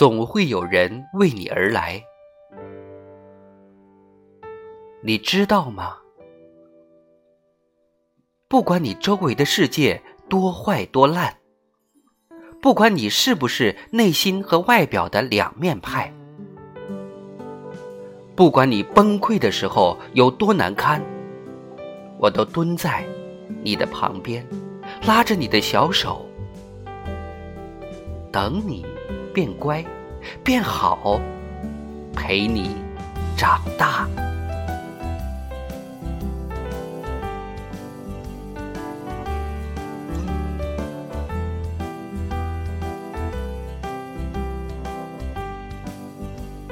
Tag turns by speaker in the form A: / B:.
A: 总会有人为你而来。你知道吗？不管你周围的世界多坏多烂，不管你是不是内心和外表的两面派，不管你崩溃的时候有多难堪，我都蹲在你的旁边，拉着你的小手，等你变乖、变好，陪你长大。